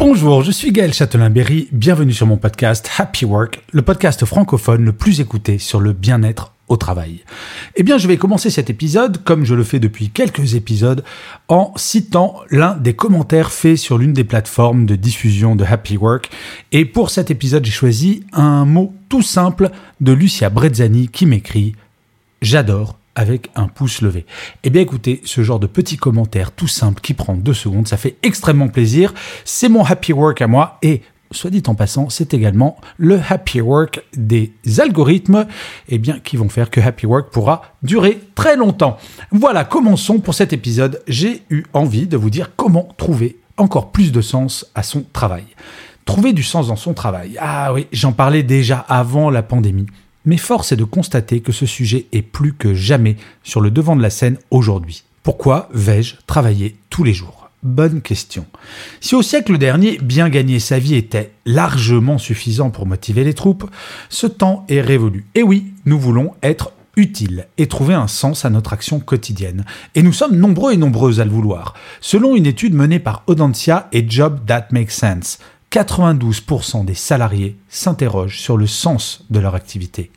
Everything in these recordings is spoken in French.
Bonjour, je suis Gaël Châtelain-Berry. Bienvenue sur mon podcast Happy Work, le podcast francophone le plus écouté sur le bien-être au travail. Eh bien, je vais commencer cet épisode, comme je le fais depuis quelques épisodes, en citant l'un des commentaires faits sur l'une des plateformes de diffusion de Happy Work. Et pour cet épisode, j'ai choisi un mot tout simple de Lucia Brezzani qui m'écrit J'adore avec un pouce levé. Eh bien écoutez, ce genre de petit commentaire tout simple qui prend deux secondes, ça fait extrêmement plaisir. C'est mon happy work à moi et soit dit en passant, c'est également le happy work des algorithmes eh bien, qui vont faire que happy work pourra durer très longtemps. Voilà, commençons pour cet épisode. J'ai eu envie de vous dire comment trouver encore plus de sens à son travail. Trouver du sens dans son travail. Ah oui, j'en parlais déjà avant la pandémie. Mais force est de constater que ce sujet est plus que jamais sur le devant de la scène aujourd'hui. Pourquoi vais-je travailler tous les jours? Bonne question. Si au siècle dernier, bien gagner sa vie était largement suffisant pour motiver les troupes, ce temps est révolu. Et oui, nous voulons être utiles et trouver un sens à notre action quotidienne. Et nous sommes nombreux et nombreuses à le vouloir. Selon une étude menée par Audencia et Job That Makes Sense, 92% des salariés s'interrogent sur le sens de leur activité.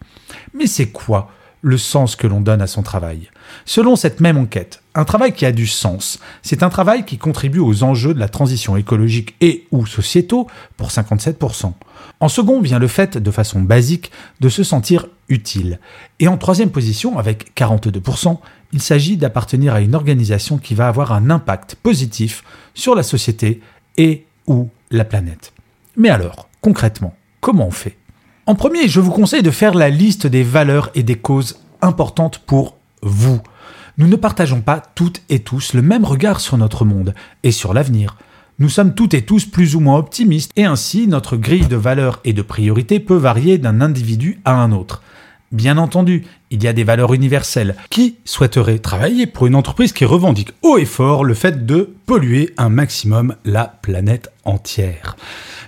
Mais c'est quoi le sens que l'on donne à son travail? Selon cette même enquête, un travail qui a du sens, c'est un travail qui contribue aux enjeux de la transition écologique et ou sociétaux pour 57%. En second vient le fait, de façon basique, de se sentir utile. Et en troisième position, avec 42%, il s'agit d'appartenir à une organisation qui va avoir un impact positif sur la société et ou la planète. Mais alors, concrètement, comment on fait? En premier, je vous conseille de faire la liste des valeurs et des causes importantes pour vous. Nous ne partageons pas toutes et tous le même regard sur notre monde et sur l'avenir. Nous sommes toutes et tous plus ou moins optimistes et ainsi notre grille de valeurs et de priorités peut varier d'un individu à un autre. Bien entendu, il y a des valeurs universelles. Qui souhaiterait travailler pour une entreprise qui revendique haut et fort le fait de polluer un maximum la planète entière?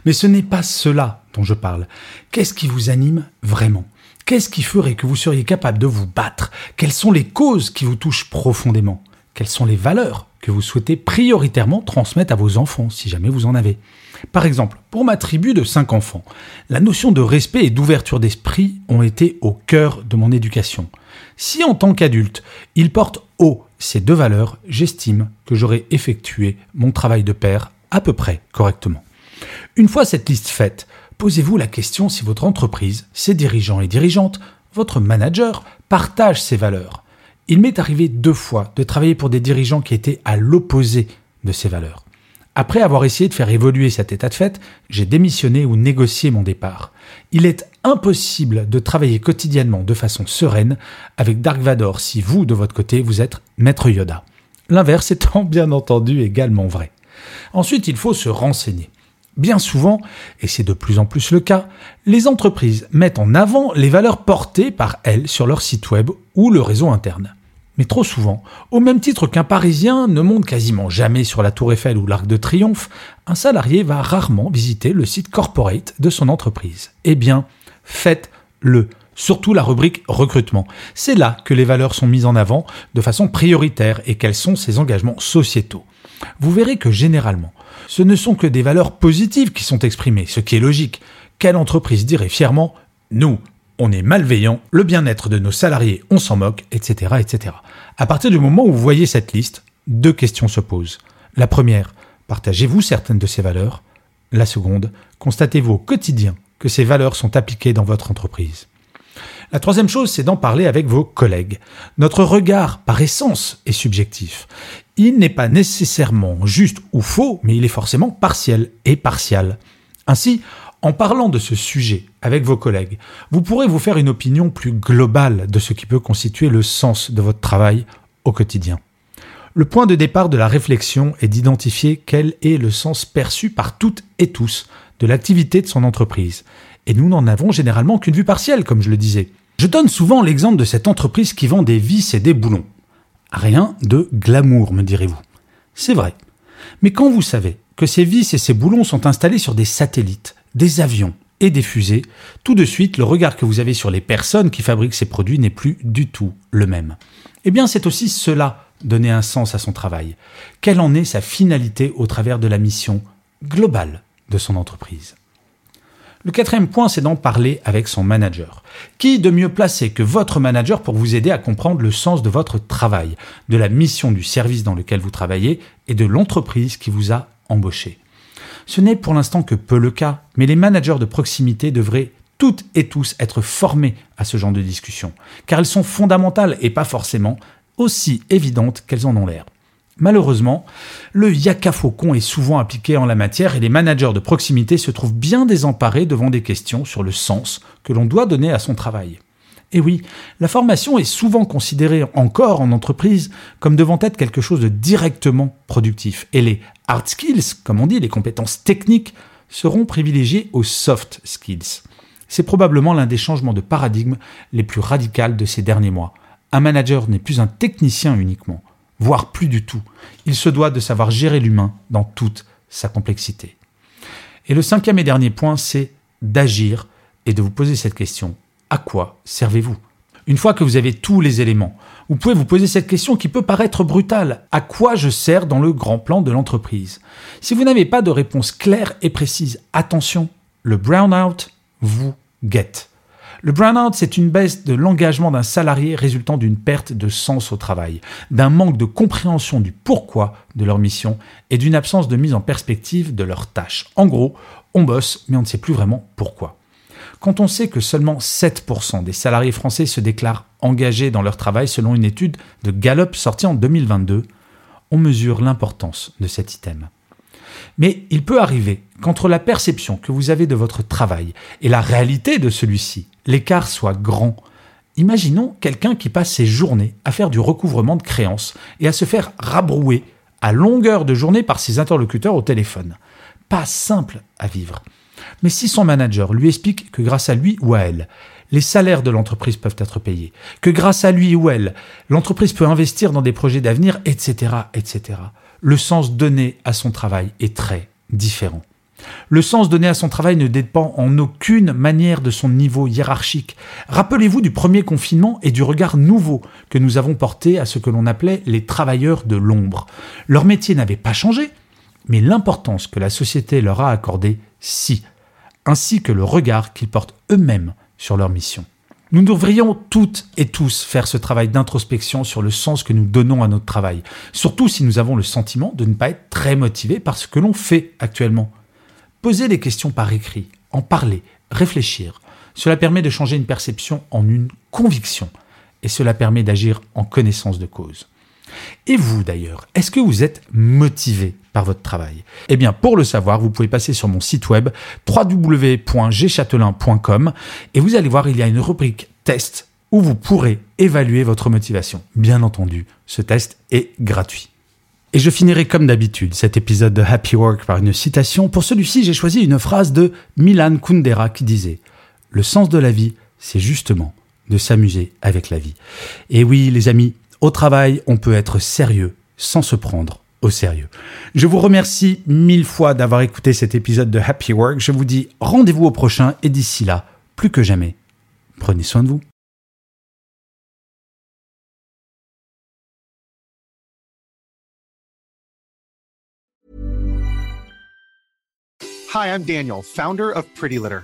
Mais ce n'est pas cela dont je parle. Qu'est-ce qui vous anime vraiment? Qu'est-ce qui ferait que vous seriez capable de vous battre? Quelles sont les causes qui vous touchent profondément? Quelles sont les valeurs que vous souhaitez prioritairement transmettre à vos enfants, si jamais vous en avez Par exemple, pour ma tribu de cinq enfants, la notion de respect et d'ouverture d'esprit ont été au cœur de mon éducation. Si en tant qu'adulte, ils portent haut ces deux valeurs, j'estime que j'aurai effectué mon travail de père à peu près correctement. Une fois cette liste faite, posez-vous la question si votre entreprise, ses dirigeants et dirigeantes, votre manager, partagent ces valeurs. Il m'est arrivé deux fois de travailler pour des dirigeants qui étaient à l'opposé de ces valeurs. Après avoir essayé de faire évoluer cet état de fait, j'ai démissionné ou négocié mon départ. Il est impossible de travailler quotidiennement de façon sereine avec Dark Vador si vous, de votre côté, vous êtes Maître Yoda. L'inverse étant bien entendu également vrai. Ensuite, il faut se renseigner. Bien souvent, et c'est de plus en plus le cas, les entreprises mettent en avant les valeurs portées par elles sur leur site web ou le réseau interne. Mais trop souvent, au même titre qu'un Parisien ne monte quasiment jamais sur la Tour Eiffel ou l'Arc de Triomphe, un salarié va rarement visiter le site corporate de son entreprise. Eh bien, faites-le. Surtout la rubrique recrutement. C'est là que les valeurs sont mises en avant de façon prioritaire et quels sont ses engagements sociétaux. Vous verrez que généralement, ce ne sont que des valeurs positives qui sont exprimées, ce qui est logique. Quelle entreprise dirait fièrement Nous, on est malveillants, le bien-être de nos salariés, on s'en moque, etc., etc. À partir du moment où vous voyez cette liste, deux questions se posent. La première, partagez-vous certaines de ces valeurs? La seconde, constatez-vous au quotidien que ces valeurs sont appliquées dans votre entreprise? La troisième chose, c'est d'en parler avec vos collègues. Notre regard, par essence, est subjectif. Il n'est pas nécessairement juste ou faux, mais il est forcément partiel et partial. Ainsi, en parlant de ce sujet avec vos collègues, vous pourrez vous faire une opinion plus globale de ce qui peut constituer le sens de votre travail au quotidien. Le point de départ de la réflexion est d'identifier quel est le sens perçu par toutes et tous de l'activité de son entreprise. Et nous n'en avons généralement qu'une vue partielle, comme je le disais. Je donne souvent l'exemple de cette entreprise qui vend des vis et des boulons. Rien de glamour, me direz-vous. C'est vrai. Mais quand vous savez que ces vis et ces boulons sont installés sur des satellites, des avions et des fusées, tout de suite, le regard que vous avez sur les personnes qui fabriquent ces produits n'est plus du tout le même. Eh bien, c'est aussi cela, donner un sens à son travail. Quelle en est sa finalité au travers de la mission globale de son entreprise? Le quatrième point, c'est d'en parler avec son manager. Qui de mieux placé que votre manager pour vous aider à comprendre le sens de votre travail, de la mission du service dans lequel vous travaillez et de l'entreprise qui vous a embauché? Ce n'est pour l'instant que peu le cas, mais les managers de proximité devraient toutes et tous être formés à ce genre de discussion, car elles sont fondamentales et pas forcément aussi évidentes qu'elles en ont l'air. Malheureusement, le yaka faucon est souvent appliqué en la matière et les managers de proximité se trouvent bien désemparés devant des questions sur le sens que l'on doit donner à son travail. Et oui, la formation est souvent considérée encore en entreprise comme devant être quelque chose de directement productif. Et les hard skills, comme on dit, les compétences techniques, seront privilégiées aux soft skills. C'est probablement l'un des changements de paradigme les plus radicaux de ces derniers mois. Un manager n'est plus un technicien uniquement voire plus du tout. Il se doit de savoir gérer l'humain dans toute sa complexité. Et le cinquième et dernier point, c'est d'agir et de vous poser cette question. À quoi servez-vous? Une fois que vous avez tous les éléments, vous pouvez vous poser cette question qui peut paraître brutale. À quoi je sers dans le grand plan de l'entreprise? Si vous n'avez pas de réponse claire et précise, attention, le brownout vous guette. Le burn-out, c'est une baisse de l'engagement d'un salarié résultant d'une perte de sens au travail, d'un manque de compréhension du pourquoi de leur mission et d'une absence de mise en perspective de leurs tâches. En gros, on bosse, mais on ne sait plus vraiment pourquoi. Quand on sait que seulement 7% des salariés français se déclarent engagés dans leur travail selon une étude de Gallup sortie en 2022, on mesure l'importance de cet item. Mais il peut arriver qu'entre la perception que vous avez de votre travail et la réalité de celui-ci, l'écart soit grand. Imaginons quelqu'un qui passe ses journées à faire du recouvrement de créances et à se faire rabrouer à longueur de journée par ses interlocuteurs au téléphone. Pas simple à vivre. Mais si son manager lui explique que grâce à lui ou à elle, les salaires de l'entreprise peuvent être payés, que grâce à lui ou elle, l'entreprise peut investir dans des projets d'avenir, etc., etc., le sens donné à son travail est très différent. Le sens donné à son travail ne dépend en aucune manière de son niveau hiérarchique. Rappelez-vous du premier confinement et du regard nouveau que nous avons porté à ce que l'on appelait les travailleurs de l'ombre. Leur métier n'avait pas changé, mais l'importance que la société leur a accordée, si, ainsi que le regard qu'ils portent eux-mêmes sur leur mission. Nous devrions toutes et tous faire ce travail d'introspection sur le sens que nous donnons à notre travail, surtout si nous avons le sentiment de ne pas être très motivés par ce que l'on fait actuellement. Poser des questions par écrit, en parler, réfléchir, cela permet de changer une perception en une conviction, et cela permet d'agir en connaissance de cause. Et vous d'ailleurs, est-ce que vous êtes motivé par votre travail? Eh bien, pour le savoir, vous pouvez passer sur mon site web www.gchatelain.com et vous allez voir, il y a une rubrique test où vous pourrez évaluer votre motivation. Bien entendu, ce test est gratuit. Et je finirai comme d'habitude cet épisode de Happy Work par une citation. Pour celui-ci, j'ai choisi une phrase de Milan Kundera qui disait ⁇ Le sens de la vie, c'est justement de s'amuser avec la vie. Et oui, les amis, au travail, on peut être sérieux sans se prendre au sérieux. Je vous remercie mille fois d'avoir écouté cet épisode de Happy Work. Je vous dis rendez-vous au prochain et d'ici là, plus que jamais, prenez soin de vous. Hi, I'm Daniel, founder of Pretty Litter.